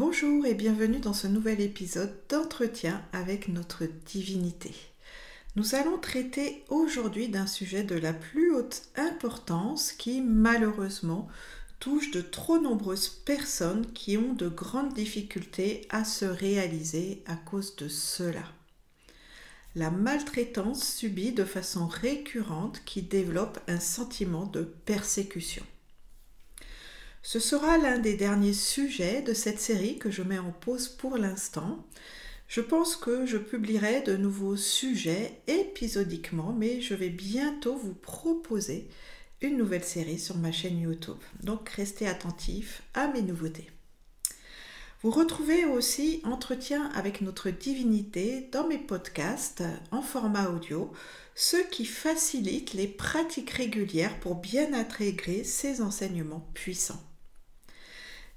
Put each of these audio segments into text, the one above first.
Bonjour et bienvenue dans ce nouvel épisode d'entretien avec notre divinité. Nous allons traiter aujourd'hui d'un sujet de la plus haute importance qui malheureusement touche de trop nombreuses personnes qui ont de grandes difficultés à se réaliser à cause de cela. La maltraitance subie de façon récurrente qui développe un sentiment de persécution. Ce sera l'un des derniers sujets de cette série que je mets en pause pour l'instant. Je pense que je publierai de nouveaux sujets épisodiquement, mais je vais bientôt vous proposer une nouvelle série sur ma chaîne YouTube. Donc restez attentifs à mes nouveautés. Vous retrouvez aussi Entretien avec notre divinité dans mes podcasts en format audio, ce qui facilite les pratiques régulières pour bien intégrer ces enseignements puissants.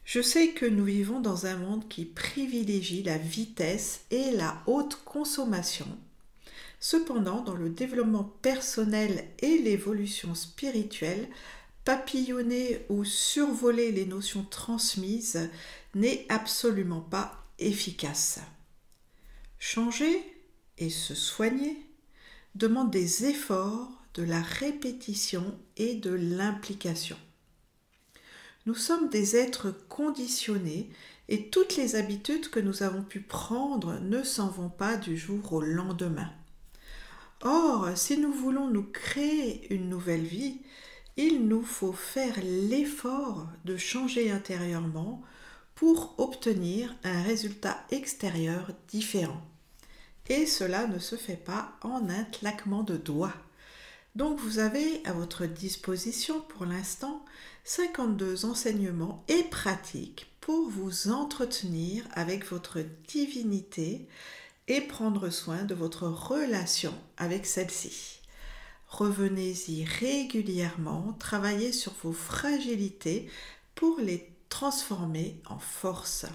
Je sais que nous vivons dans un monde qui privilégie la vitesse et la haute consommation. Cependant, dans le développement personnel et l'évolution spirituelle, papillonner ou survoler les notions transmises n'est absolument pas efficace. Changer et se soigner demande des efforts, de la répétition et de l'implication. Nous sommes des êtres conditionnés et toutes les habitudes que nous avons pu prendre ne s'en vont pas du jour au lendemain. Or, si nous voulons nous créer une nouvelle vie, il nous faut faire l'effort de changer intérieurement pour obtenir un résultat extérieur différent. Et cela ne se fait pas en un claquement de doigts. Donc vous avez à votre disposition pour l'instant 52 enseignements et pratiques pour vous entretenir avec votre divinité et prendre soin de votre relation avec celle-ci. Revenez-y régulièrement, travaillez sur vos fragilités pour les transformer en force.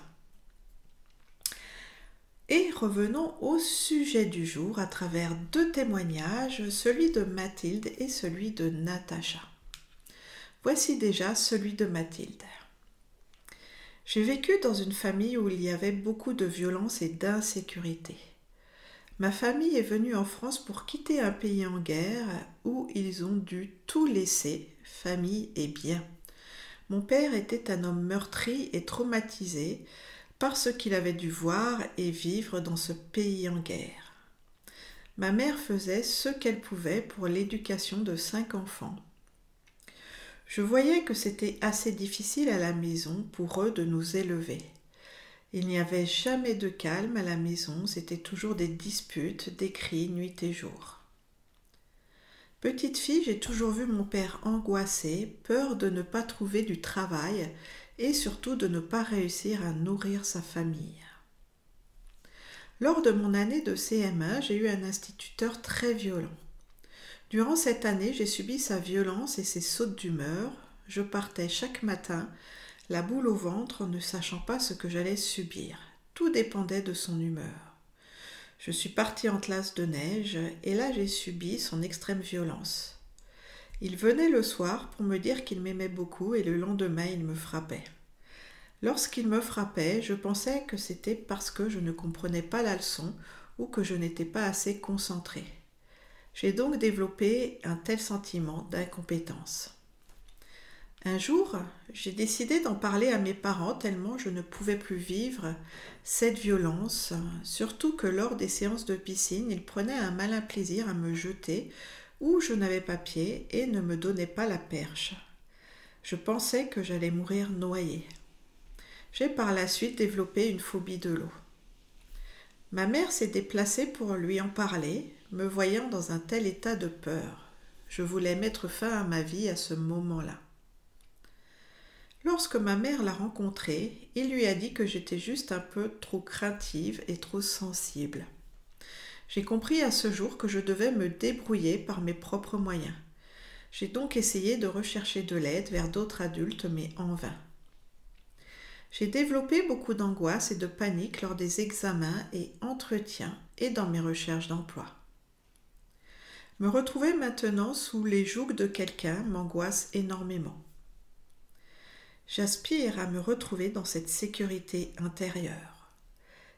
Et revenons au sujet du jour à travers deux témoignages, celui de Mathilde et celui de Natacha. Voici déjà celui de Mathilde. J'ai vécu dans une famille où il y avait beaucoup de violence et d'insécurité. Ma famille est venue en France pour quitter un pays en guerre où ils ont dû tout laisser, famille et biens. Mon père était un homme meurtri et traumatisé par ce qu'il avait dû voir et vivre dans ce pays en guerre. Ma mère faisait ce qu'elle pouvait pour l'éducation de cinq enfants. Je voyais que c'était assez difficile à la maison pour eux de nous élever. Il n'y avait jamais de calme à la maison, c'était toujours des disputes, des cris nuit et jour. Petite fille, j'ai toujours vu mon père angoissé, peur de ne pas trouver du travail et surtout de ne pas réussir à nourrir sa famille. Lors de mon année de CM1, j'ai eu un instituteur très violent. Durant cette année, j'ai subi sa violence et ses sautes d'humeur. Je partais chaque matin, la boule au ventre, ne sachant pas ce que j'allais subir. Tout dépendait de son humeur. Je suis partie en classe de neige et là j'ai subi son extrême violence. Il venait le soir pour me dire qu'il m'aimait beaucoup et le lendemain il me frappait. Lorsqu'il me frappait, je pensais que c'était parce que je ne comprenais pas la leçon ou que je n'étais pas assez concentrée. J'ai donc développé un tel sentiment d'incompétence. Un jour, j'ai décidé d'en parler à mes parents tellement je ne pouvais plus vivre cette violence, surtout que lors des séances de piscine, ils prenaient un malin plaisir à me jeter où je n'avais pas pied et ne me donnaient pas la perche. Je pensais que j'allais mourir noyée. J'ai par la suite développé une phobie de l'eau. Ma mère s'est déplacée pour lui en parler, me voyant dans un tel état de peur. Je voulais mettre fin à ma vie à ce moment-là. Lorsque ma mère l'a rencontré, il lui a dit que j'étais juste un peu trop craintive et trop sensible. J'ai compris à ce jour que je devais me débrouiller par mes propres moyens. J'ai donc essayé de rechercher de l'aide vers d'autres adultes, mais en vain. J'ai développé beaucoup d'angoisse et de panique lors des examens et entretiens et dans mes recherches d'emploi. Me retrouver maintenant sous les jougs de quelqu'un m'angoisse énormément. J'aspire à me retrouver dans cette sécurité intérieure.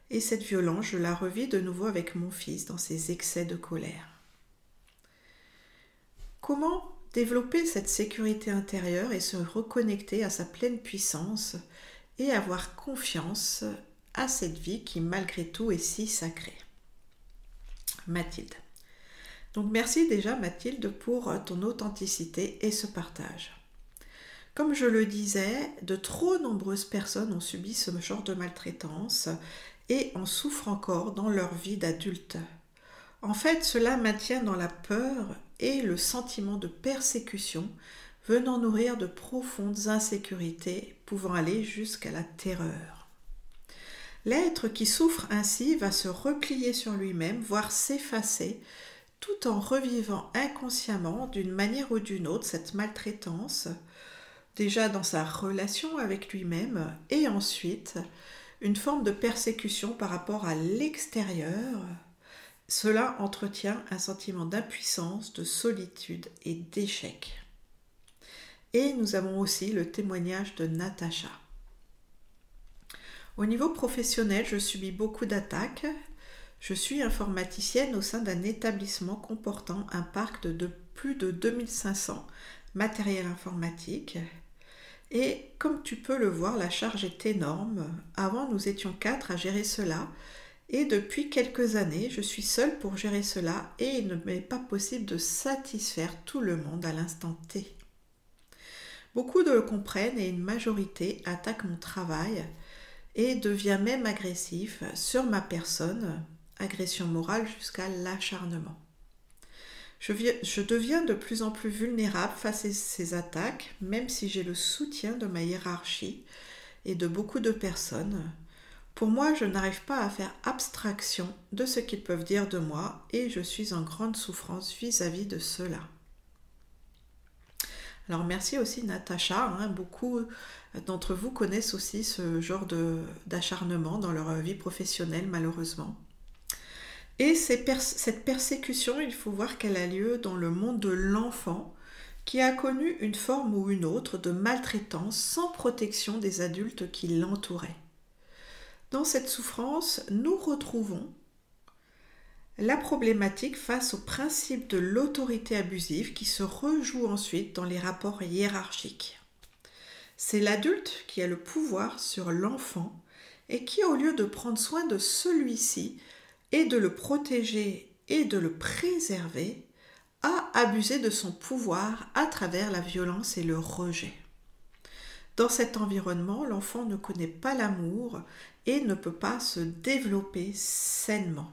Et cette violence, je la revis de nouveau avec mon fils dans ses excès de colère. Comment développer cette sécurité intérieure et se reconnecter à sa pleine puissance et avoir confiance à cette vie qui malgré tout est si sacrée? Mathilde. Donc merci déjà Mathilde pour ton authenticité et ce partage. Comme je le disais, de trop nombreuses personnes ont subi ce genre de maltraitance et en souffrent encore dans leur vie d'adulte. En fait, cela maintient dans la peur et le sentiment de persécution venant nourrir de profondes insécurités pouvant aller jusqu'à la terreur. L'être qui souffre ainsi va se replier sur lui-même, voire s'effacer, tout en revivant inconsciemment d'une manière ou d'une autre cette maltraitance, déjà dans sa relation avec lui-même et ensuite une forme de persécution par rapport à l'extérieur. Cela entretient un sentiment d'impuissance, de solitude et d'échec. Et nous avons aussi le témoignage de Natacha. Au niveau professionnel, je subis beaucoup d'attaques. Je suis informaticienne au sein d'un établissement comportant un parc de, plus de 2500 matériels informatiques et comme tu peux le voir, la charge est énorme. Avant, nous étions quatre à gérer cela. Et depuis quelques années, je suis seule pour gérer cela et il ne m'est pas possible de satisfaire tout le monde à l'instant T. Beaucoup de le comprennent et une majorité attaque mon travail et devient même agressif sur ma personne, agression morale jusqu'à l'acharnement. Je, deviens de plus en plus vulnérable face à ces attaques, même si j'ai le soutien de ma hiérarchie et de beaucoup de personnes. Pour moi, je n'arrive pas à faire abstraction de ce qu'ils peuvent dire de moi et je suis en grande souffrance vis-à-vis de cela. Alors merci aussi Natacha, hein. beaucoup d'entre vous connaissent aussi ce genre d'acharnement dans leur vie professionnelle malheureusement. Et cette persécution, il faut voir qu'elle a lieu dans le monde de l'enfant qui a connu une forme ou une autre de maltraitance sans protection des adultes qui l'entouraient. Dans cette souffrance, nous retrouvons la problématique face au principe de l'autorité abusive qui se rejoue ensuite dans les rapports hiérarchiques. C'est l'adulte qui a le pouvoir sur l'enfant et qui, au lieu de prendre soin de celui-ci, et de le protéger et de le préserver, a abusé de son pouvoir à travers la violence et le rejet. Dans cet environnement, l'enfant ne connaît pas l'amour et ne peut pas se développer sainement.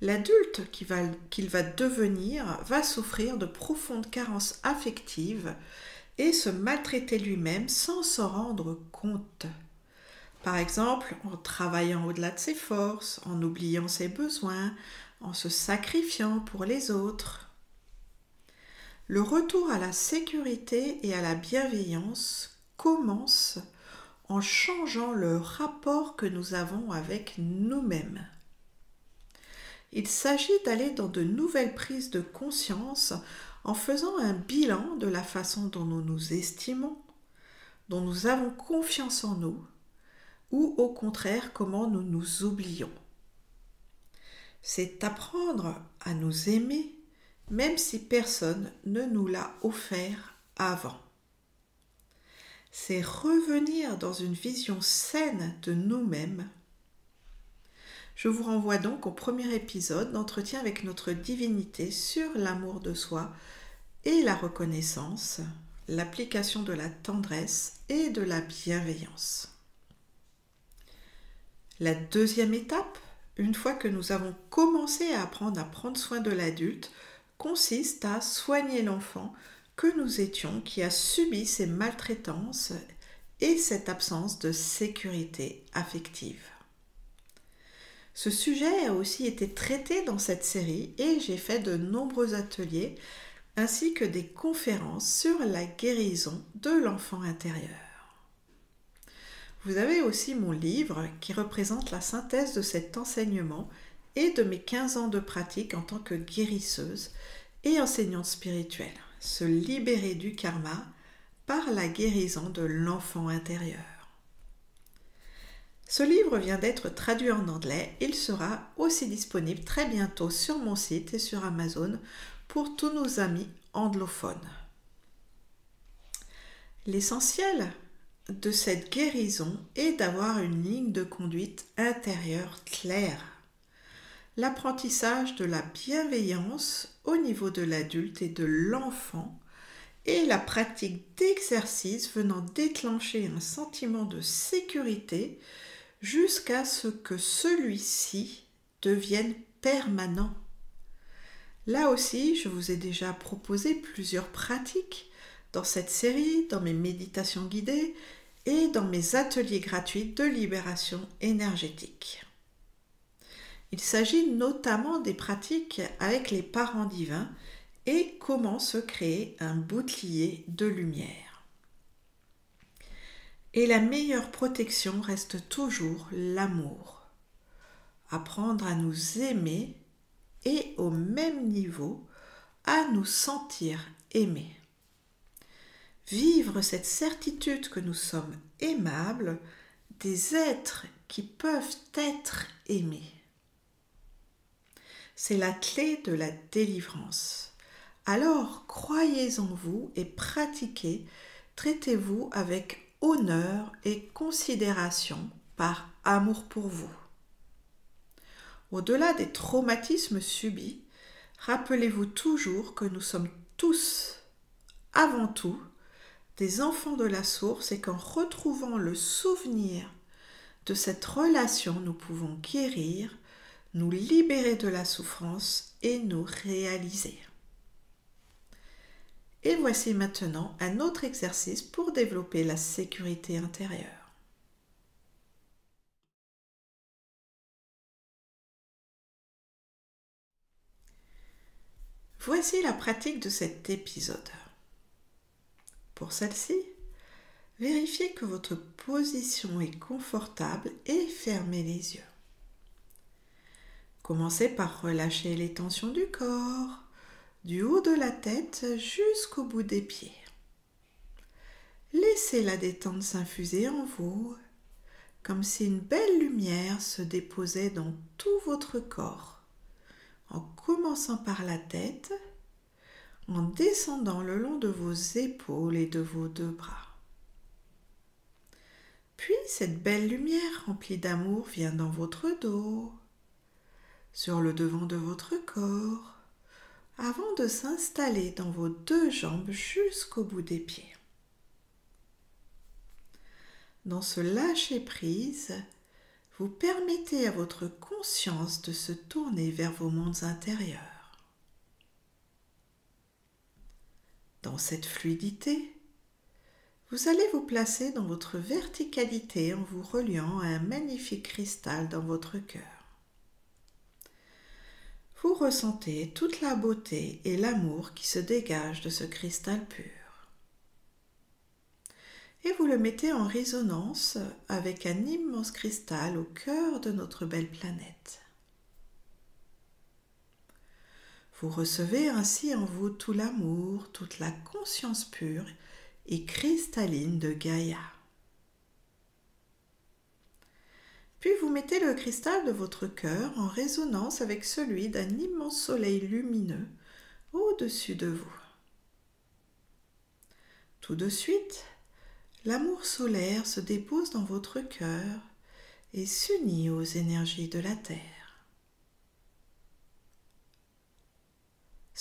L'adulte qu'il va, va, devenir va souffrir de profondes carences affectives et se maltraiter lui-même sans s'en rendre compte. Par exemple, en travaillant au-delà de ses forces, en oubliant ses besoins, en se sacrifiant pour les autres. Le retour à la sécurité et à la bienveillance commence en changeant le rapport que nous avons avec nous-mêmes. Il s'agit d'aller dans de nouvelles prises de conscience en faisant un bilan de la façon dont nous nous estimons, dont nous avons confiance en nous ou au contraire comment nous nous oublions. C'est apprendre à nous aimer même si personne ne nous l'a offert avant. C'est revenir dans une vision saine de nous-mêmes. Je vous renvoie donc au premier épisode d'entretien avec notre divinité sur l'amour de soi et la reconnaissance, l'application de la tendresse et de la bienveillance. La deuxième étape, une fois que nous avons commencé à apprendre à prendre soin de l'adulte, consiste à soigner l'enfant que nous étions qui a subi ces maltraitances et cette absence de sécurité affective. Ce sujet a aussi été traité dans cette série et j'ai fait de nombreux ateliers ainsi que des conférences sur la guérison de l'enfant intérieur. Vous avez aussi mon livre qui représente la synthèse de cet enseignement et de mes 15 ans de pratique en tant que guérisseuse et enseignante spirituelle. Se libérer du karma par la guérison de l'enfant intérieur. Ce livre vient d'être traduit en anglais. Il sera aussi disponible très bientôt sur mon site et sur Amazon pour tous nos amis anglophones. L'essentiel de cette guérison est d'avoir une ligne de conduite intérieure claire. L'apprentissage de la bienveillance au niveau de l'adulte et de l'enfant et la pratique d'exercice venant déclencher un sentiment de sécurité jusqu'à ce que celui-ci devienne permanent. Là aussi, je vous ai déjà proposé plusieurs pratiques dans cette série, dans mes méditations guidées et dans mes ateliers gratuits de libération énergétique. Il s'agit notamment des pratiques avec les parents divins et comment se créer un bouclier de lumière. Et la meilleure protection reste toujours l'amour. Apprendre à nous aimer et au même niveau à nous sentir aimés. Vivre cette certitude que nous sommes aimables, des êtres qui peuvent être aimés. C'est la clé de la délivrance. Alors croyez en vous et pratiquez, traitez-vous avec honneur et considération par amour pour vous. Au-delà des traumatismes subis, rappelez-vous toujours que nous sommes tous, avant tout, enfants de la source et qu'en retrouvant le souvenir de cette relation, nous pouvons guérir nous libérer de la souffrance et nous réaliser. Et voici maintenant un autre exercice pour développer la sécurité intérieure. Voici la pratique de cet épisode. Celle-ci, vérifiez que votre position est confortable et fermez les yeux. Commencez par relâcher les tensions du corps, du haut de la tête jusqu'au bout des pieds. Laissez la détente s'infuser en vous, comme si une belle lumière se déposait dans tout votre corps, en commençant par la tête, en descendant le long de vos épaules et de vos deux bras. Puis cette belle lumière remplie d'amour vient dans votre dos, sur le devant de votre corps avant de s'installer dans vos deux jambes jusqu'au bout des pieds. Dans ce lâcher-prise, vous permettez à votre conscience de se tourner vers vos mondes intérieurs. Dans cette fluidité, vous allez vous placer dans votre verticalité en vous reliant à un magnifique cristal dans votre cœur vous ressentez toute la beauté et l'amour qui se dégagent de ce cristal pur. Et vous le mettez en résonance avec un immense cristal au cœur de notre belle planète. Vous recevez ainsi en vous tout l'amour, toute la conscience pure et cristalline de Gaïa. Puis vous mettez le cristal de votre cœur en résonance avec celui d'un immense soleil lumineux au-dessus de vous. Tout de suite, l'amour solaire se dépose dans votre cœur et s'unit aux énergies de la Terre.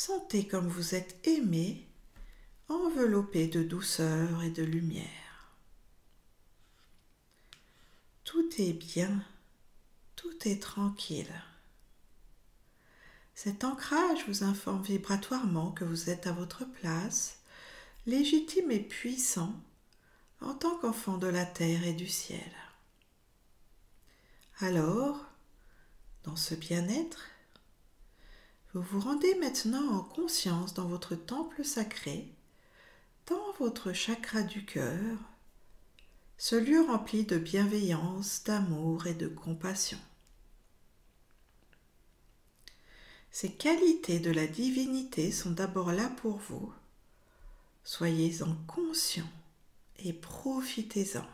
Sentez comme vous êtes aimé, enveloppé de douceur et de lumière. Tout est bien, tout est tranquille. Cet ancrage vous informe vibratoirement que vous êtes à votre place, légitime et puissant en tant qu'enfant de la terre et du ciel. Alors, dans ce bien-être, vous vous rendez maintenant en conscience dans votre temple sacré, dans votre chakra du cœur, ce lieu rempli de bienveillance, d'amour et de compassion. Ces qualités de la divinité sont d'abord là pour vous. Soyez-en conscient et profitez-en.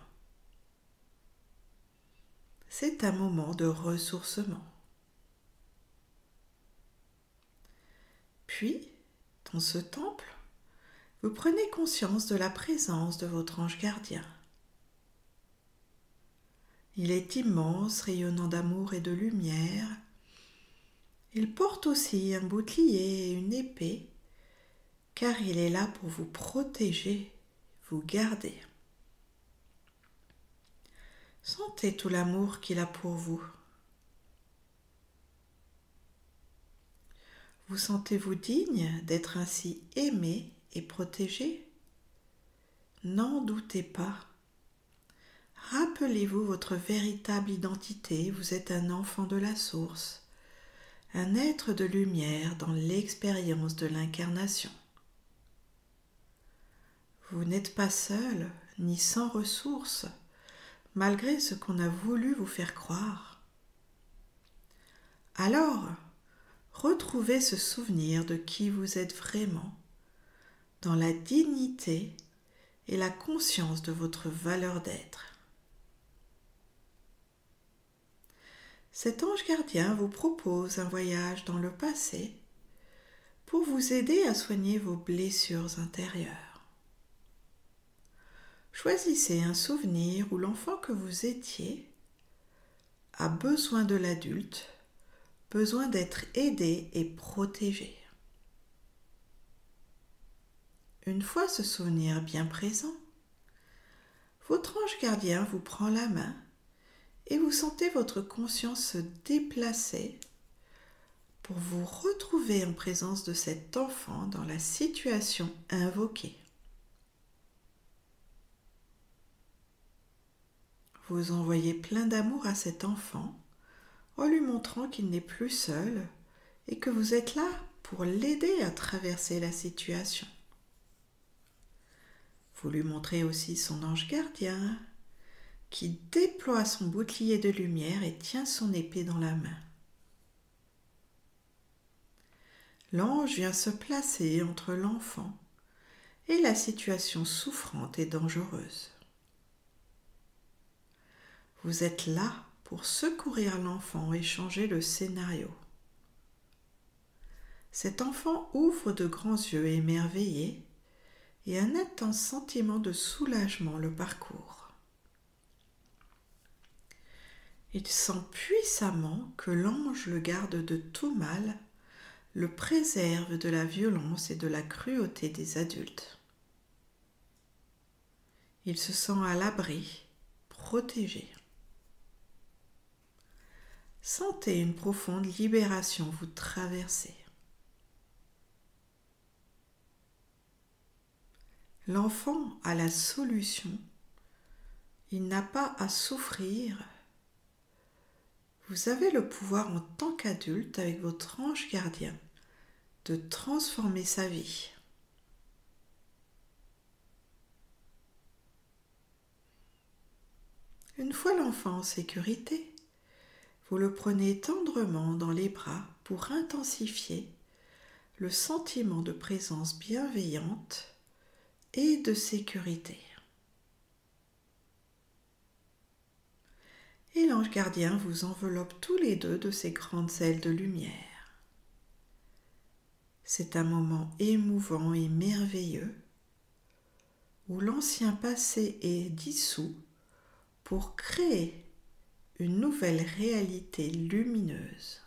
C'est un moment de ressourcement. Puis, dans ce temple, vous prenez conscience de la présence de votre ange gardien. Il est immense, rayonnant d'amour et de lumière. Il porte aussi un bouclier et une épée, car il est là pour vous protéger, vous garder. Sentez tout l'amour qu'il a pour vous. Vous sentez-vous digne d'être ainsi aimé et protégé? N'en doutez pas. Rappelez-vous votre véritable identité, vous êtes un enfant de la source, un être de lumière dans l'expérience de l'incarnation. Vous n'êtes pas seul ni sans ressources malgré ce qu'on a voulu vous faire croire. Alors, retrouvez ce souvenir de qui vous êtes vraiment, dans la dignité et la conscience de votre valeur d'être. Cet ange gardien vous propose un voyage dans le passé pour vous aider à soigner vos blessures intérieures. Choisissez un souvenir où l'enfant que vous étiez a besoin de l'adulte, besoin d'être aidé et protégé. Une fois ce souvenir bien présent, votre ange gardien vous prend la main et vous sentez votre conscience se déplacer pour vous retrouver en présence de cet enfant dans la situation invoquée. Vous envoyez plein d'amour à cet enfant en lui montrant qu'il n'est plus seul et que vous êtes là pour l'aider à traverser la situation. Vous lui montrez aussi son ange gardien qui déploie son bouclier de lumière et tient son épée dans la main. L'ange vient se placer entre l'enfant et la situation souffrante et dangereuse. Vous êtes là pour secourir l'enfant et changer le scénario. Cet enfant ouvre de grands yeux émerveillés et un intense sentiment de soulagement le parcourt. Il sent puissamment que l'ange le garde de tout mal, le préserve de la violence et de la cruauté des adultes. Il se sent à l'abri, protégé. Sentez une profonde libération vous traverser. L'enfant a la solution. Il n'a pas à souffrir. Vous avez le pouvoir en tant qu'adulte avec votre ange gardien de transformer sa vie. Une fois l'enfant en sécurité, vous le prenez tendrement dans les bras pour intensifier le sentiment de présence bienveillante et de sécurité. Et l'ange gardien vous enveloppe tous les deux de ses grandes ailes de lumière. C'est un moment émouvant et merveilleux où l'ancien passé est dissous pour créer une nouvelle réalité lumineuse.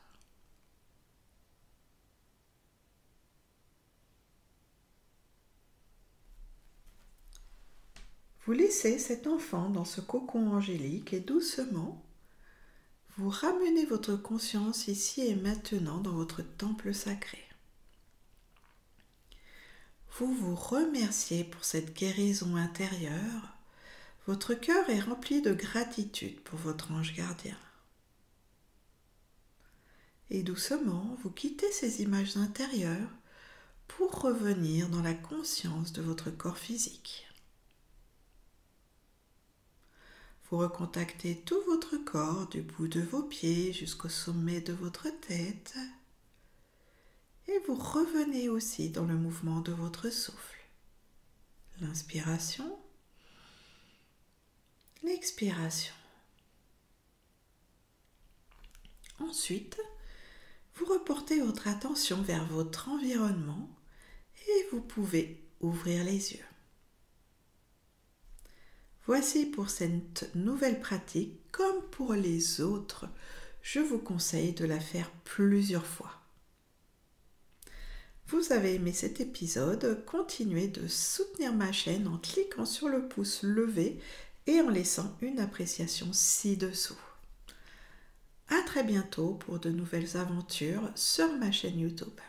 Vous laissez cet enfant dans ce cocon angélique et doucement, vous ramenez votre conscience ici et maintenant dans votre temple sacré. Vous vous remerciez pour cette guérison intérieure votre cœur est rempli de gratitude pour votre ange gardien. Et doucement, vous quittez ces images intérieures pour revenir dans la conscience de votre corps physique. Vous recontactez tout votre corps du bout de vos pieds jusqu'au sommet de votre tête et vous revenez aussi dans le mouvement de votre souffle. L'inspiration expiration. Ensuite, vous reportez votre attention vers votre environnement et vous pouvez ouvrir les yeux. Voici pour cette nouvelle pratique, comme pour les autres, je vous conseille de la faire plusieurs fois. Vous avez aimé cet épisode, continuez de soutenir ma chaîne en cliquant sur le pouce levé et en laissant une appréciation ci-dessous. A très bientôt pour de nouvelles aventures sur ma chaîne YouTube.